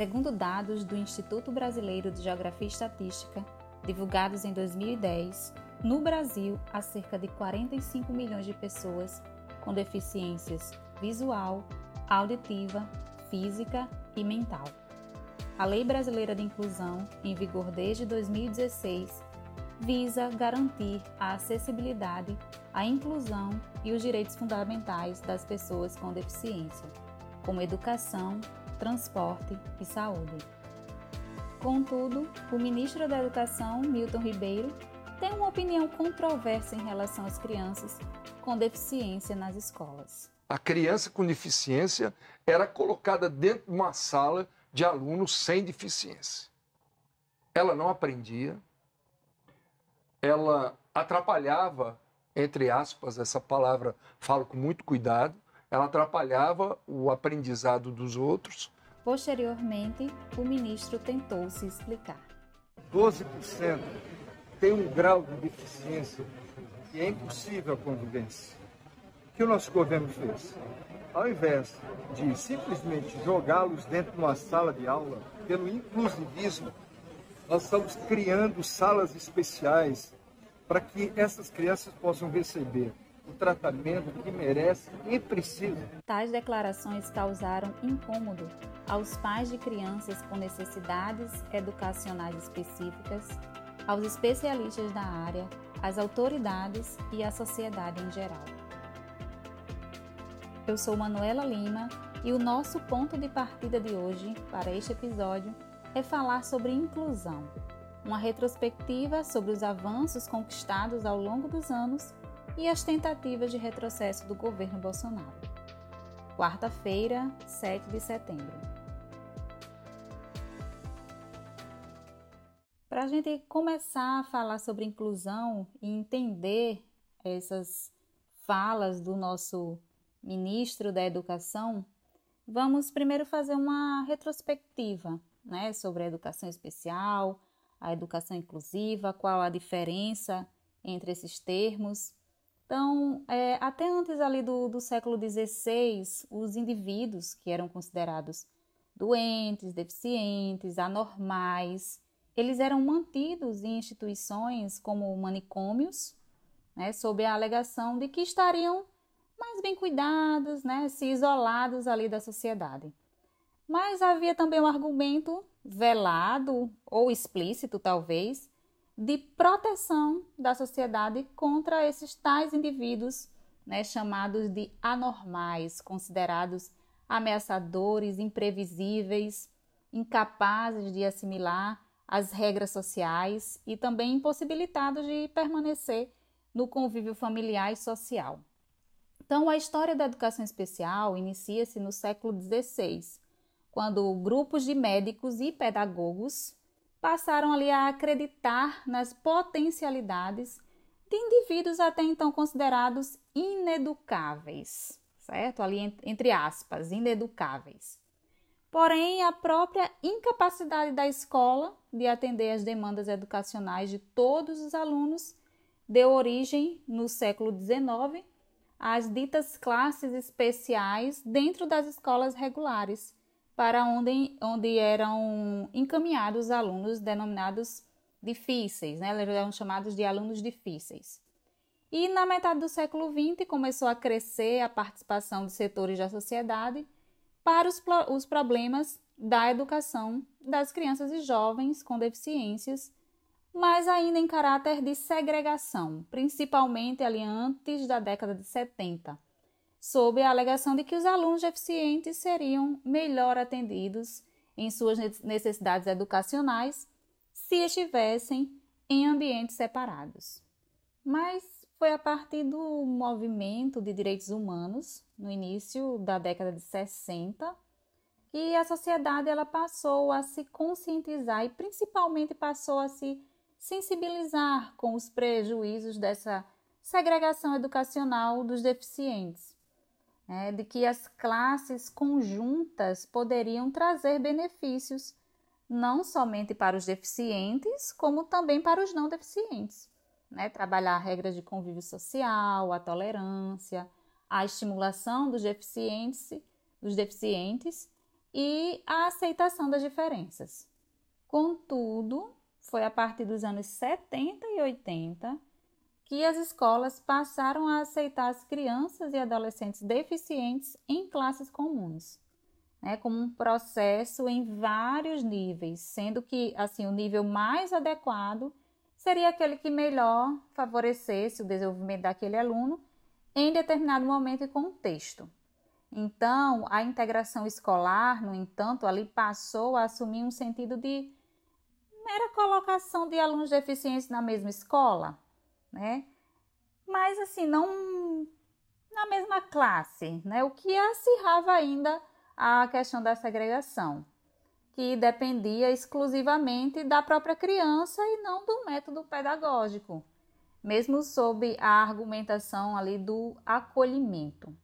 Segundo dados do Instituto Brasileiro de Geografia e Estatística, divulgados em 2010, no Brasil há cerca de 45 milhões de pessoas com deficiências visual, auditiva, física e mental. A Lei Brasileira de Inclusão, em vigor desde 2016, visa garantir a acessibilidade, a inclusão e os direitos fundamentais das pessoas com deficiência, como educação, transporte e saúde. Contudo, o ministro da Educação, Milton Ribeiro, tem uma opinião controversa em relação às crianças com deficiência nas escolas. A criança com deficiência era colocada dentro de uma sala de alunos sem deficiência. Ela não aprendia, ela atrapalhava, entre aspas, essa palavra falo com muito cuidado, ela atrapalhava o aprendizado dos outros. Posteriormente, o ministro tentou se explicar. 12% tem um grau de deficiência que é impossível a convivência. O que o nosso governo fez? Ao invés de simplesmente jogá-los dentro de uma sala de aula, pelo inclusivismo, nós estamos criando salas especiais para que essas crianças possam receber o tratamento que merecem e precisam. Tais declarações causaram incômodo aos pais de crianças com necessidades educacionais específicas, aos especialistas da área, às autoridades e à sociedade em geral. Eu sou Manuela Lima e o nosso ponto de partida de hoje para este episódio é falar sobre inclusão, uma retrospectiva sobre os avanços conquistados ao longo dos anos e as tentativas de retrocesso do governo Bolsonaro. Quarta-feira, 7 de setembro. Para a gente começar a falar sobre inclusão e entender essas falas do nosso ministro da Educação, vamos primeiro fazer uma retrospectiva né, sobre a educação especial, a educação inclusiva, qual a diferença entre esses termos. Então, é, até antes ali do, do século XVI, os indivíduos que eram considerados doentes, deficientes, anormais, eles eram mantidos em instituições como manicômios, né, sob a alegação de que estariam mais bem cuidados, né, se isolados ali da sociedade. Mas havia também um argumento velado ou explícito, talvez, de proteção da sociedade contra esses tais indivíduos né, chamados de anormais, considerados ameaçadores, imprevisíveis, incapazes de assimilar as regras sociais e também impossibilitados de permanecer no convívio familiar e social. Então, a história da educação especial inicia-se no século XVI, quando grupos de médicos e pedagogos passaram ali a acreditar nas potencialidades de indivíduos até então considerados ineducáveis, certo? Ali entre aspas, ineducáveis. Porém, a própria incapacidade da escola de atender às demandas educacionais de todos os alunos deu origem, no século XIX, às ditas classes especiais dentro das escolas regulares, para onde, onde eram encaminhados alunos denominados difíceis, né? eles eram chamados de alunos difíceis. E na metade do século XX começou a crescer a participação de setores da sociedade para os, os problemas da educação das crianças e jovens com deficiências, mas ainda em caráter de segregação, principalmente ali antes da década de 70 sob a alegação de que os alunos deficientes seriam melhor atendidos em suas necessidades educacionais se estivessem em ambientes separados. Mas foi a partir do movimento de direitos humanos, no início da década de 60, que a sociedade ela passou a se conscientizar e principalmente passou a se sensibilizar com os prejuízos dessa segregação educacional dos deficientes é, de que as classes conjuntas poderiam trazer benefícios não somente para os deficientes, como também para os não deficientes. Né? Trabalhar regras de convívio social, a tolerância, a estimulação dos deficientes, dos deficientes e a aceitação das diferenças. Contudo, foi a partir dos anos 70 e 80 que as escolas passaram a aceitar as crianças e adolescentes deficientes em classes comuns, né, como um processo em vários níveis, sendo que assim o nível mais adequado seria aquele que melhor favorecesse o desenvolvimento daquele aluno em determinado momento e contexto. Então, a integração escolar, no entanto, ali passou a assumir um sentido de mera colocação de alunos deficientes na mesma escola, né? Mas assim, não na mesma classe, né? O que acirrava ainda a questão da segregação, que dependia exclusivamente da própria criança e não do método pedagógico, mesmo sob a argumentação ali do acolhimento.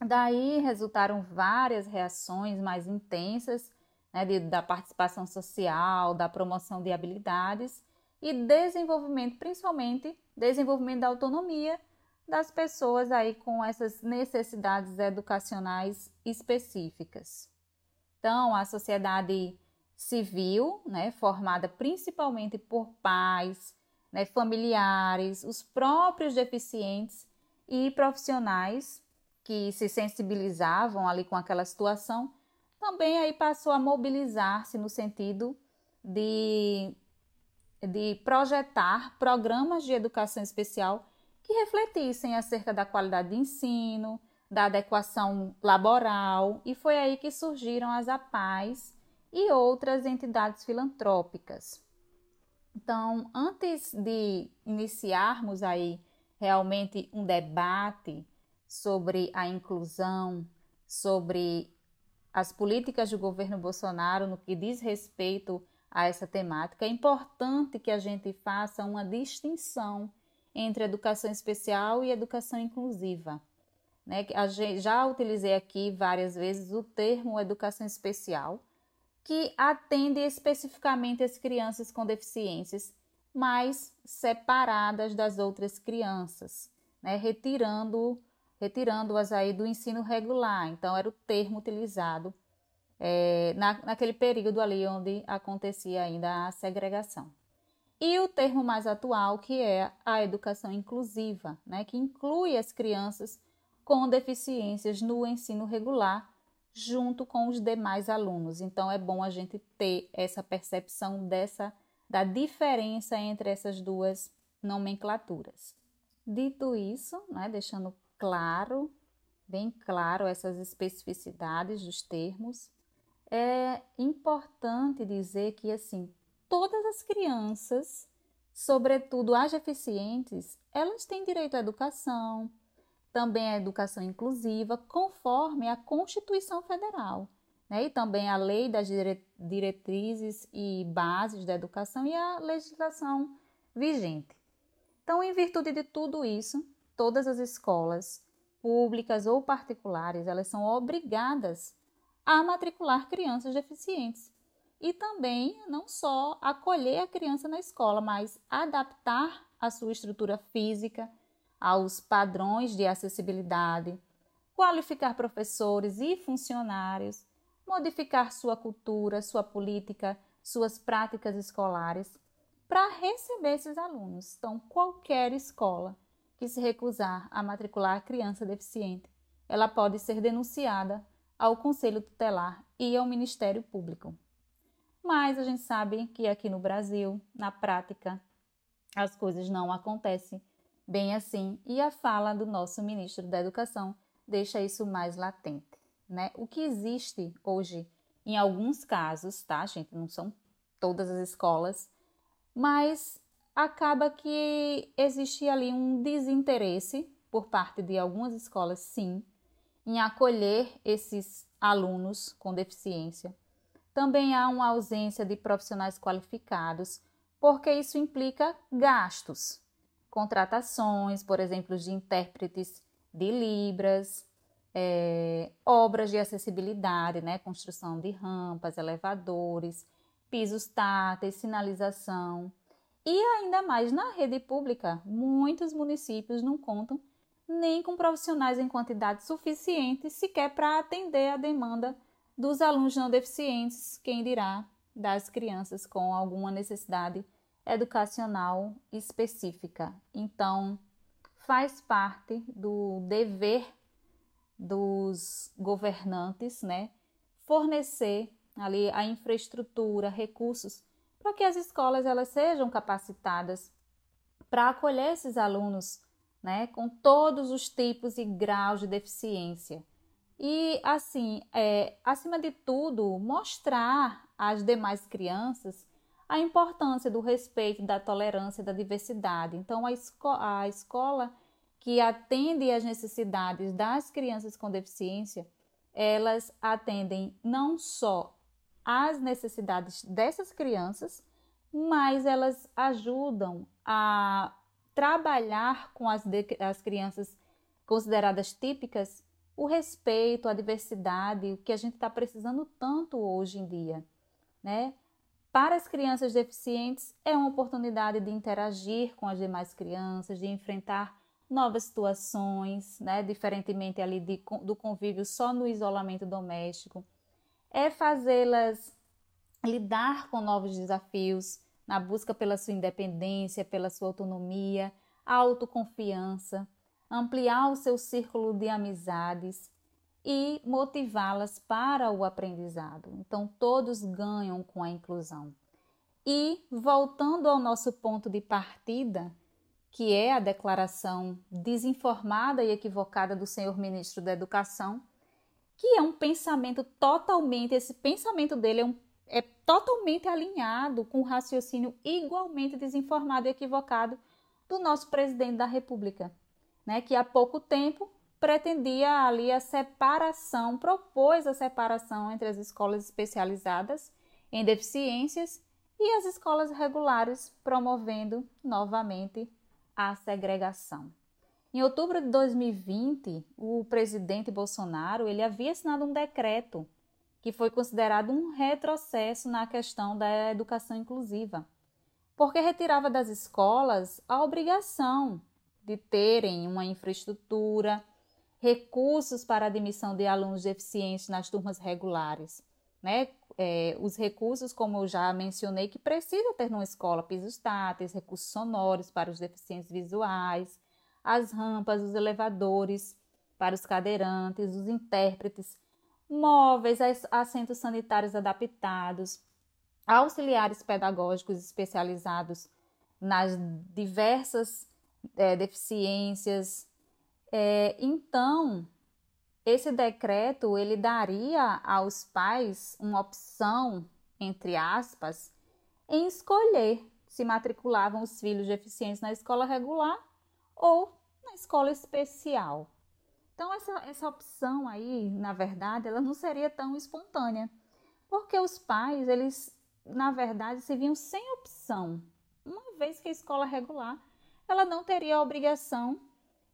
Daí resultaram várias reações mais intensas né, de, da participação social, da promoção de habilidades e desenvolvimento, principalmente desenvolvimento da autonomia das pessoas aí com essas necessidades educacionais específicas. Então, a sociedade civil, né, formada principalmente por pais, né, familiares, os próprios deficientes e profissionais que se sensibilizavam ali com aquela situação, também aí passou a mobilizar-se no sentido de, de projetar programas de educação especial que refletissem acerca da qualidade de ensino, da adequação laboral, e foi aí que surgiram as APAES e outras entidades filantrópicas. Então, antes de iniciarmos aí realmente um debate sobre a inclusão, sobre as políticas do governo Bolsonaro no que diz respeito a essa temática, é importante que a gente faça uma distinção entre educação especial e educação inclusiva. Né? Já utilizei aqui várias vezes o termo educação especial, que atende especificamente as crianças com deficiências, mas separadas das outras crianças, né? retirando retirando-as aí do ensino regular. Então, era o termo utilizado é, na, naquele período ali onde acontecia ainda a segregação. E o termo mais atual, que é a educação inclusiva, né, que inclui as crianças com deficiências no ensino regular, junto com os demais alunos. Então, é bom a gente ter essa percepção dessa da diferença entre essas duas nomenclaturas. Dito isso, né, deixando claro, bem claro essas especificidades dos termos. É importante dizer que assim, todas as crianças, sobretudo as deficientes, elas têm direito à educação, também à educação inclusiva, conforme a Constituição Federal, né? e também a Lei das Diretrizes e Bases da Educação e a legislação vigente. Então, em virtude de tudo isso, todas as escolas, públicas ou particulares, elas são obrigadas a matricular crianças deficientes. E também não só acolher a criança na escola, mas adaptar a sua estrutura física aos padrões de acessibilidade, qualificar professores e funcionários, modificar sua cultura, sua política, suas práticas escolares para receber esses alunos. Então, qualquer escola que se recusar a matricular a criança deficiente, ela pode ser denunciada ao Conselho Tutelar e ao Ministério Público. Mas a gente sabe que aqui no Brasil, na prática, as coisas não acontecem bem assim e a fala do nosso ministro da Educação deixa isso mais latente. Né? O que existe hoje, em alguns casos, tá, gente? Não são todas as escolas, mas acaba que existe ali um desinteresse por parte de algumas escolas, sim, em acolher esses alunos com deficiência. Também há uma ausência de profissionais qualificados, porque isso implica gastos, contratações, por exemplo, de intérpretes de Libras, é, obras de acessibilidade, né, construção de rampas, elevadores, pisos táteis, sinalização. E ainda mais na rede pública, muitos municípios não contam nem com profissionais em quantidade suficiente sequer para atender a demanda dos alunos não deficientes, quem dirá das crianças com alguma necessidade educacional específica. Então, faz parte do dever dos governantes, né, fornecer ali a infraestrutura, recursos para que as escolas elas sejam capacitadas para acolher esses alunos, né, com todos os tipos e graus de deficiência. E assim, é, acima de tudo, mostrar às demais crianças a importância do respeito, da tolerância, da diversidade. Então, a, esco a escola que atende às necessidades das crianças com deficiência, elas atendem não só às necessidades dessas crianças, mas elas ajudam a trabalhar com as, as crianças consideradas típicas o respeito, a diversidade, o que a gente está precisando tanto hoje em dia, né? Para as crianças deficientes, é uma oportunidade de interagir com as demais crianças, de enfrentar novas situações, né? diferentemente ali de, do convívio só no isolamento doméstico. É fazê-las lidar com novos desafios na busca pela sua independência, pela sua autonomia, autoconfiança, ampliar o seu círculo de amizades e motivá-las para o aprendizado. Então, todos ganham com a inclusão. E, voltando ao nosso ponto de partida, que é a declaração desinformada e equivocada do senhor ministro da Educação, que é um pensamento totalmente, esse pensamento dele é, um, é totalmente alinhado com o raciocínio igualmente desinformado e equivocado do nosso presidente da República, né, que há pouco tempo pretendia ali a separação, propôs a separação entre as escolas especializadas em deficiências e as escolas regulares, promovendo novamente a segregação. Em outubro de 2020, o presidente Bolsonaro ele havia assinado um decreto que foi considerado um retrocesso na questão da educação inclusiva, porque retirava das escolas a obrigação de terem uma infraestrutura, recursos para admissão de alunos deficientes nas turmas regulares. Né? É, os recursos, como eu já mencionei, que precisa ter numa escola, pisos táteis, recursos sonoros para os deficientes visuais, as rampas, os elevadores para os cadeirantes, os intérpretes, móveis, assentos sanitários adaptados, auxiliares pedagógicos especializados nas diversas é, deficiências, é, então, esse decreto ele daria aos pais uma opção, entre aspas, em escolher se matriculavam os filhos deficientes na escola regular ou na escola especial. Então, essa, essa opção aí, na verdade, ela não seria tão espontânea, porque os pais, eles, na verdade, se viam sem opção, uma vez que a escola regular, ela não teria a obrigação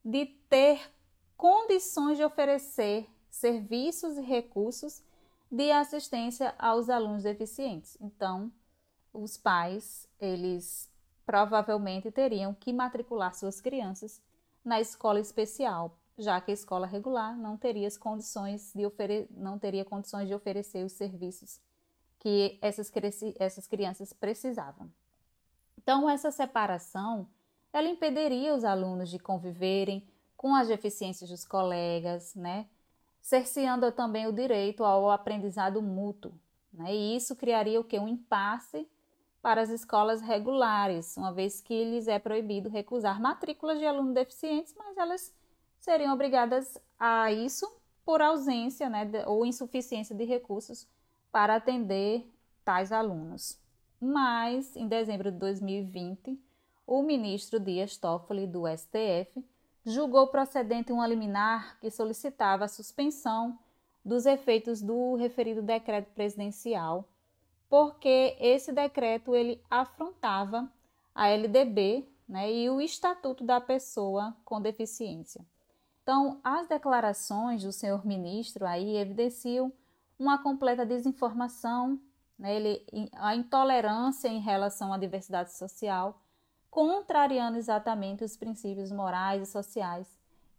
de ter condições de oferecer serviços e recursos de assistência aos alunos deficientes. Então, os pais, eles provavelmente teriam que matricular suas crianças na escola especial, já que a escola regular não teria condições de ofere não teria condições de oferecer os serviços que essas, essas crianças precisavam. Então, essa separação ela impediria os alunos de conviverem com as deficiências dos colegas, né? cerceando também o direito ao aprendizado mútuo. Né? E isso criaria o que? Um impasse para as escolas regulares, uma vez que lhes é proibido recusar matrículas de alunos deficientes, mas elas seriam obrigadas a isso por ausência né, ou insuficiência de recursos para atender tais alunos. Mas, em dezembro de 2020, o ministro Dias Toffoli, do STF, julgou procedente um liminar que solicitava a suspensão dos efeitos do referido decreto presidencial, porque esse decreto ele afrontava a LDB né, e o Estatuto da Pessoa com Deficiência. Então, as declarações do senhor ministro aí evidenciam uma completa desinformação, né, ele, a intolerância em relação à diversidade social, contrariando exatamente os princípios morais e sociais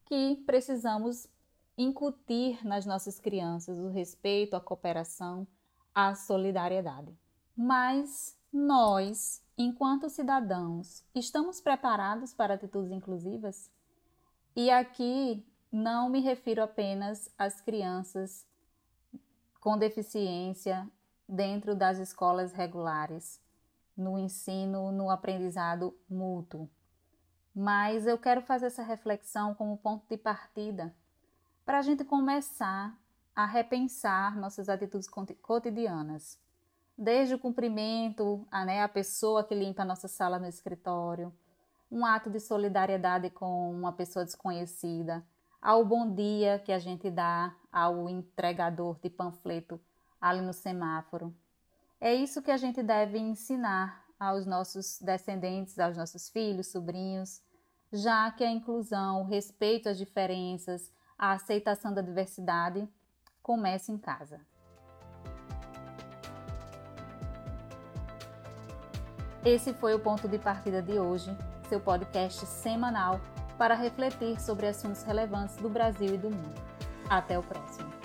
que precisamos incutir nas nossas crianças o respeito, a cooperação, a solidariedade. Mas nós, enquanto cidadãos, estamos preparados para atitudes inclusivas? E aqui não me refiro apenas às crianças com deficiência dentro das escolas regulares, no ensino, no aprendizado mútuo. Mas eu quero fazer essa reflexão como ponto de partida para a gente começar a repensar nossas atitudes cotidianas. Desde o cumprimento a, né, a pessoa que limpa a nossa sala no escritório, um ato de solidariedade com uma pessoa desconhecida, ao bom dia que a gente dá ao entregador de panfleto ali no semáforo. É isso que a gente deve ensinar aos nossos descendentes, aos nossos filhos, sobrinhos, já que a inclusão, o respeito às diferenças, a aceitação da diversidade começa em casa. Esse foi o ponto de partida de hoje, seu podcast semanal para refletir sobre assuntos relevantes do Brasil e do mundo. Até o próximo!